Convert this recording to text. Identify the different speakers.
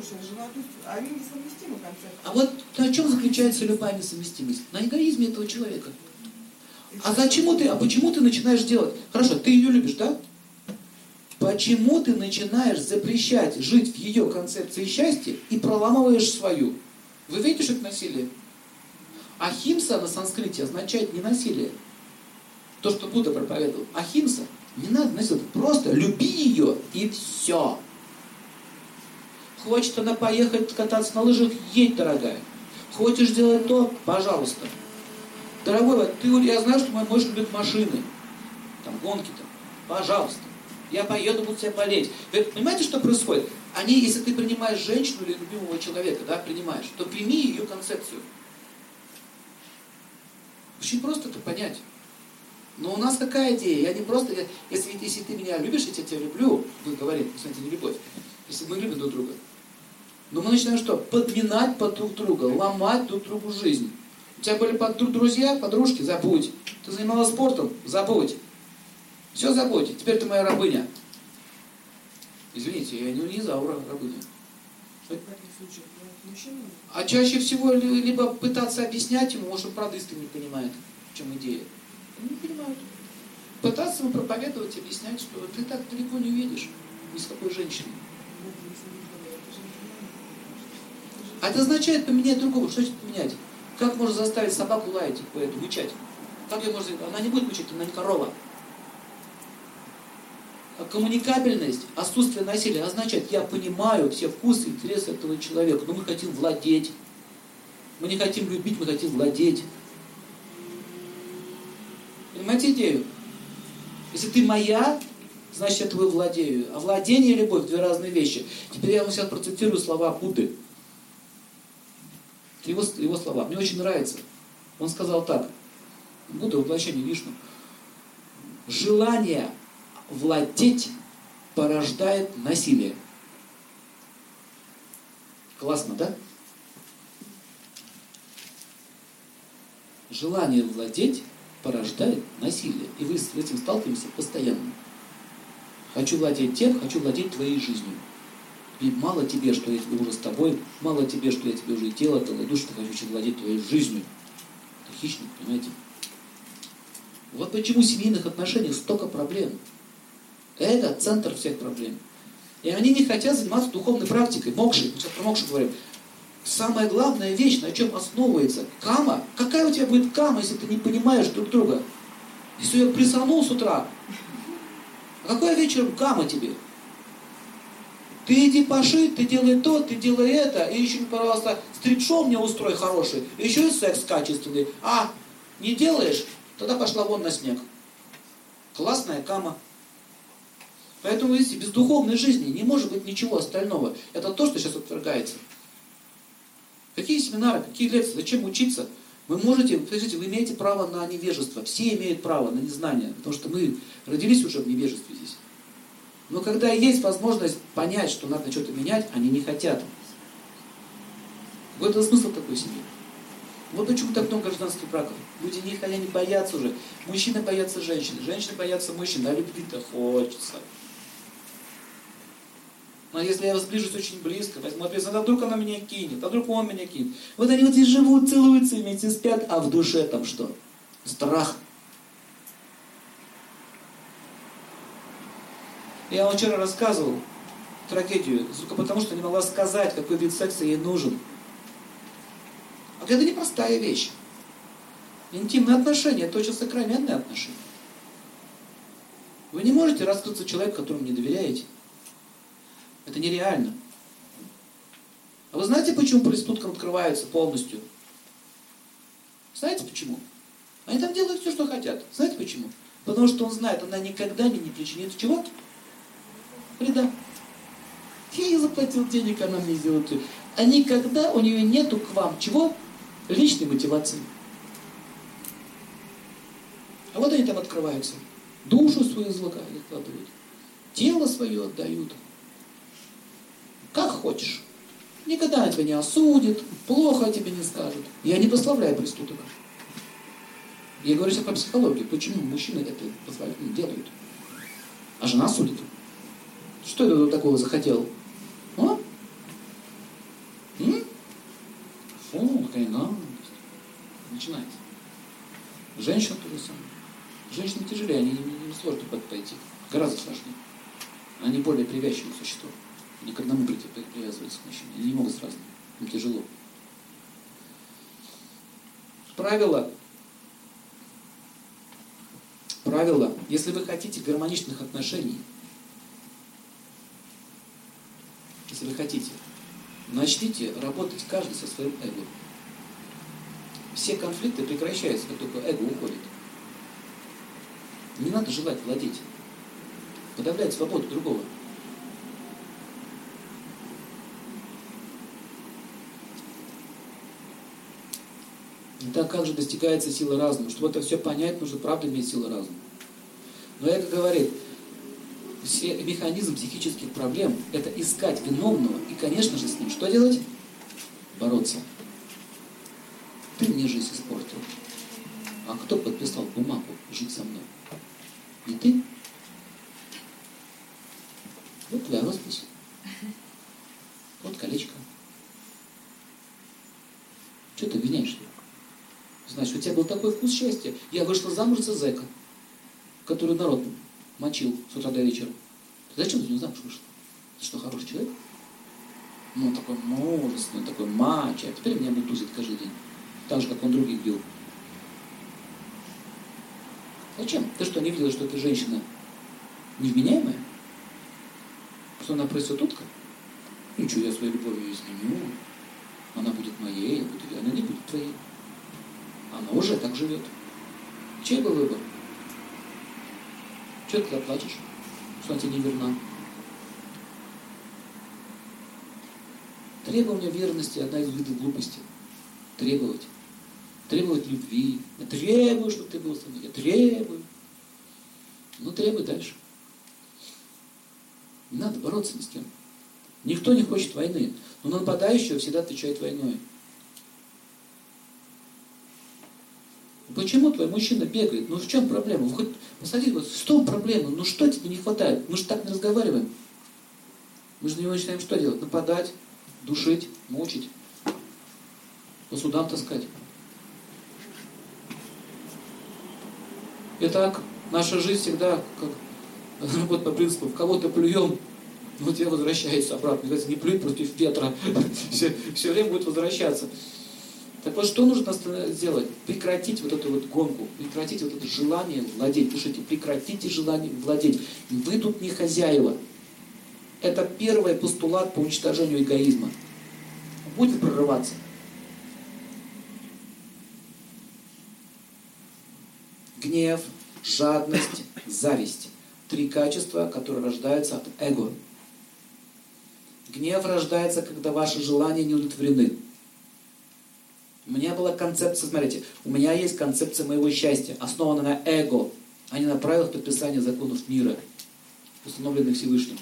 Speaker 1: То есть они несовместимы концепты.
Speaker 2: А вот на чем заключается любая несовместимость? На эгоизме этого человека. А зачем ты, а почему ты начинаешь делать? Хорошо, ты ее любишь, да? Почему ты начинаешь запрещать жить в ее концепции счастья и проламываешь свою? Вы видите, что это насилие? Ахимса на санскрите означает не насилие. То, что Будда проповедовал. Ахимса. Не надо насиловать. Просто люби ее и все. Хочет она поехать кататься на лыжах, едь, дорогая. Хочешь делать то, пожалуйста. Дорогой, ты, я знаю, что мой муж любит машины. Там гонки там. Пожалуйста. Я поеду, буду тебя болеть. Вы понимаете, что происходит? Они, если ты принимаешь женщину или любимого человека, да, принимаешь, то прими ее концепцию. Очень просто это понять. Но у нас какая идея? Я не просто, если, если ты меня любишь, я тебя люблю, мы говорим, кстати, не любовь, если мы любим друг друга. Но мы начинаем что? Подминать под друг друга, ломать друг другу жизнь. У тебя были под друзья, подружки, забудь. Ты занималась спортом, забудь. Все забудь, теперь ты моя рабыня. Извините, я не унизаура, рабыня. А чаще всего либо пытаться объяснять ему, может, он правда искренне не понимает, в чем идея. Не понимают. Пытаться ему проповедовать, объяснять, что ты так далеко не увидишь ни с какой женщиной. А это означает поменять другого. Что значит поменять? Как можно заставить собаку лаять, мычать? Как ее можно... Она не будет мычать, она не корова. А коммуникабельность, отсутствие насилия означает, я понимаю все вкусы, интересы этого человека, но мы хотим владеть. Мы не хотим любить, мы хотим владеть. Понимаете идею? Если ты моя, значит, я тобой владею. А владение и любовь – две разные вещи. Теперь я вам сейчас процитирую слова Будды. Его, его слова. Мне очень нравится. Он сказал так. Будда воплощение Вишну. Желание владеть порождает насилие. Классно, да? Желание владеть порождает насилие. И вы с этим сталкиваетесь постоянно. Хочу владеть тем, хочу владеть твоей жизнью. И мало тебе, что я уже с тобой, мало тебе, что я тебе уже тело, тело, душу, что хочу владеть твоей жизнью. Это хищник, понимаете? Вот почему в семейных отношениях столько проблем. Это центр всех проблем. И они не хотят заниматься духовной практикой, мокшей. Сейчас про мокшу говорим. Самая главная вещь, на чем основывается кама. Какая у тебя будет кама, если ты не понимаешь друг друга? Если я присанул с утра, а какой вечером кама тебе? Ты иди пошить, ты делай то, ты делай это, и еще, пожалуйста, стрит-шоу мне устрой хороший, и еще и секс качественный. А, не делаешь? Тогда пошла вон на снег. Классная кама. Поэтому, видите, без духовной жизни не может быть ничего остального. Это то, что сейчас отвергается. Какие семинары, какие лекции, зачем учиться? Вы можете, скажите, вы имеете право на невежество. Все имеют право на незнание, потому что мы родились уже в невежестве здесь. Но когда есть возможность понять, что надо что-то менять, они не хотят. Это смысл такой семьи. Вот почему так много гражданских браков. Люди никогда не боятся уже. Мужчины боятся женщин, женщины боятся мужчин, а любви-то хочется. Но если я сближусь очень близко, возьму ответственность, а вдруг она меня кинет, а вдруг он меня кинет. Вот они вот здесь живут, целуются, вместе спят, а в душе там что? Страх. Я вам вчера рассказывал трагедию, только потому что не могла сказать, какой вид секса ей нужен. А это непростая вещь. Интимные отношения – это очень сакраментные отношения. Вы не можете раскрыться человеку, которому не доверяете. Это нереально. А вы знаете, почему проституткам открываются полностью? Знаете почему? Они там делают все, что хотят. Знаете почему? Потому что он знает, она никогда мне не причинит чего? Вреда. Я заплатил денег, она мне сделает. А никогда у нее нету к вам чего? Личной мотивации. А вот они там открываются. Душу свою закладывают. Тело свое отдают. Как хочешь. Никогда тебя не осудит, плохо тебе не скажет. Я не прославляю преступника. Я говорю сейчас про психологию. Почему мужчины это делают? А жена судит. Что это такого захотел? А? Хрена. Начинается. Женщина то же самое. Женщины тяжелее, они не сложно подойти. Гораздо сложнее. Они более привязчивые существа. Они к одному привязываются к мужчине. Они не могут сразу. Им тяжело. Правило. Правило. Если вы хотите гармоничных отношений, если вы хотите, начните работать каждый со своим эго. Все конфликты прекращаются, как только эго уходит. Не надо желать владеть. Подавлять свободу другого. Итак, как же достигается сила разума? Чтобы это все понять, нужно правда иметь силу разума. Но это говорит, механизм психических проблем – это искать виновного и, конечно же, с ним что делать? Бороться. Ты мне жизнь испортил. А кто подписал бумагу жить со мной? Не ты? Вот твоя роспись. Вот колечко. Что ты обвиняешь? Значит, у тебя был такой вкус счастья. Я вышла замуж за зэка, который народ мочил с утра до вечера. зачем ты не замуж вышла? Ты что, хороший человек? Ну, такой мужественный, такой мачо. А теперь меня бутузит каждый день. Так же, как он других бил. Зачем? Ты что, не видела, что эта женщина невменяемая? Что она проститутка? Ничего, я своей любовью изменю. Она будет моей, я буду... она не будет твоей. Она уже так живет. Чей был выбор? Чего ты плачешь, что она тебе не верна? Требование верности – одна из видов глупости. Требовать. Требовать любви. Я требую, чтобы ты был со мной. Я требую. Ну, требуй дальше. Не надо бороться ни с кем. Никто не хочет войны. Но нападающего всегда отвечает войной. Почему твой мужчина бегает? Ну в чем проблема? Вы хоть посадите, вот, что проблема? Ну что тебе не хватает? Мы же так не разговариваем. Мы же на него начинаем что делать? Нападать, душить, мучить, по судам таскать. Итак, наша жизнь всегда как работает по принципу, в кого-то плюем, вот я возвращаюсь обратно. Говорится, не плюй против ветра. все, все время будет возвращаться. Так вот, что нужно сделать? Прекратить вот эту вот гонку, прекратить вот это желание владеть. Пишите, прекратите желание владеть. Вы тут не хозяева. Это первый постулат по уничтожению эгоизма. Будет прорываться. Гнев, жадность, зависть. Три качества, которые рождаются от эго. Гнев рождается, когда ваши желания не удовлетворены. У меня была концепция, смотрите, у меня есть концепция моего счастья, основанная на эго, а не на правилах подписания законов мира, установленных Всевышним.